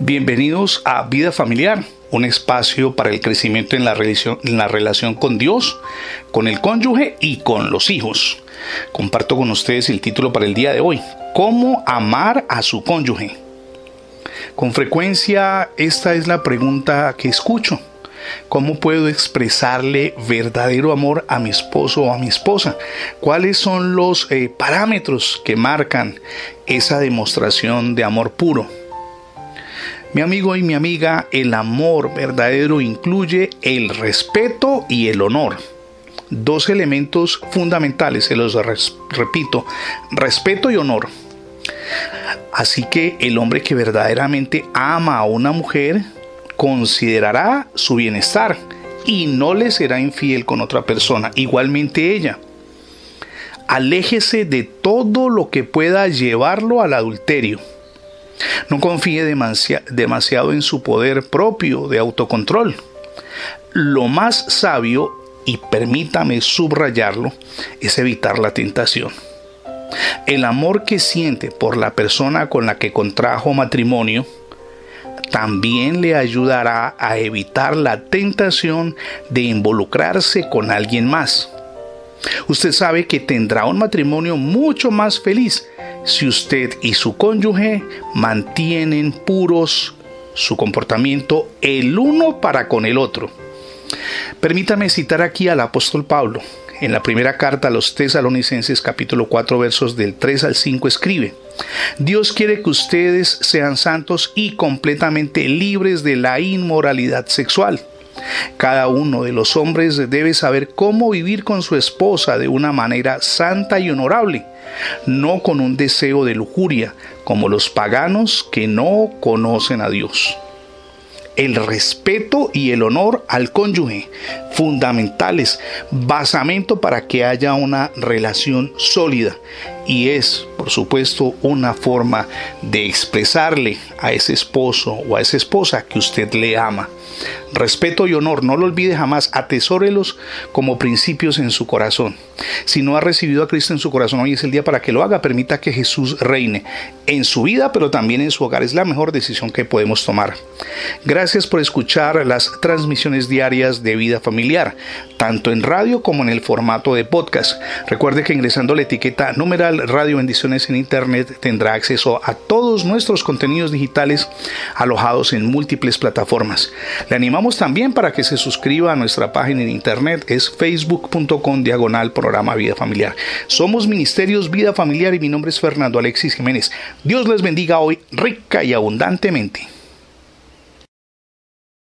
Bienvenidos a Vida Familiar, un espacio para el crecimiento en la, relación, en la relación con Dios, con el cónyuge y con los hijos. Comparto con ustedes el título para el día de hoy, ¿Cómo amar a su cónyuge? Con frecuencia esta es la pregunta que escucho. ¿Cómo puedo expresarle verdadero amor a mi esposo o a mi esposa? ¿Cuáles son los eh, parámetros que marcan esa demostración de amor puro? Mi amigo y mi amiga, el amor verdadero incluye el respeto y el honor. Dos elementos fundamentales, se los repito, respeto y honor. Así que el hombre que verdaderamente ama a una mujer considerará su bienestar y no le será infiel con otra persona, igualmente ella. Aléjese de todo lo que pueda llevarlo al adulterio no confíe demasiado en su poder propio de autocontrol. Lo más sabio, y permítame subrayarlo, es evitar la tentación. El amor que siente por la persona con la que contrajo matrimonio también le ayudará a evitar la tentación de involucrarse con alguien más. Usted sabe que tendrá un matrimonio mucho más feliz si usted y su cónyuge mantienen puros su comportamiento el uno para con el otro. Permítame citar aquí al apóstol Pablo. En la primera carta a los tesalonicenses capítulo 4 versos del 3 al 5 escribe, Dios quiere que ustedes sean santos y completamente libres de la inmoralidad sexual cada uno de los hombres debe saber cómo vivir con su esposa de una manera santa y honorable, no con un deseo de lujuria, como los paganos que no conocen a Dios. El respeto y el honor al cónyuge, fundamentales, basamento para que haya una relación sólida. Y es, por supuesto, una forma de expresarle a ese esposo o a esa esposa que usted le ama. Respeto y honor, no lo olvide jamás, atesórelos como principios en su corazón. Si no ha recibido a Cristo en su corazón, hoy es el día para que lo haga. Permita que Jesús reine en su vida, pero también en su hogar. Es la mejor decisión que podemos tomar. Gracias por escuchar las transmisiones diarias de vida familiar, tanto en radio como en el formato de podcast. Recuerde que ingresando la etiqueta numeral Radio Bendiciones en Internet tendrá acceso a todos nuestros contenidos digitales alojados en múltiples plataformas. Le animamos también para que se suscriba a nuestra página en internet, es facebook.com diagonal programa Vida Familiar. Somos Ministerios Vida Familiar y mi nombre es Fernando Alexis Jiménez. Dios les bendiga hoy rica y abundantemente.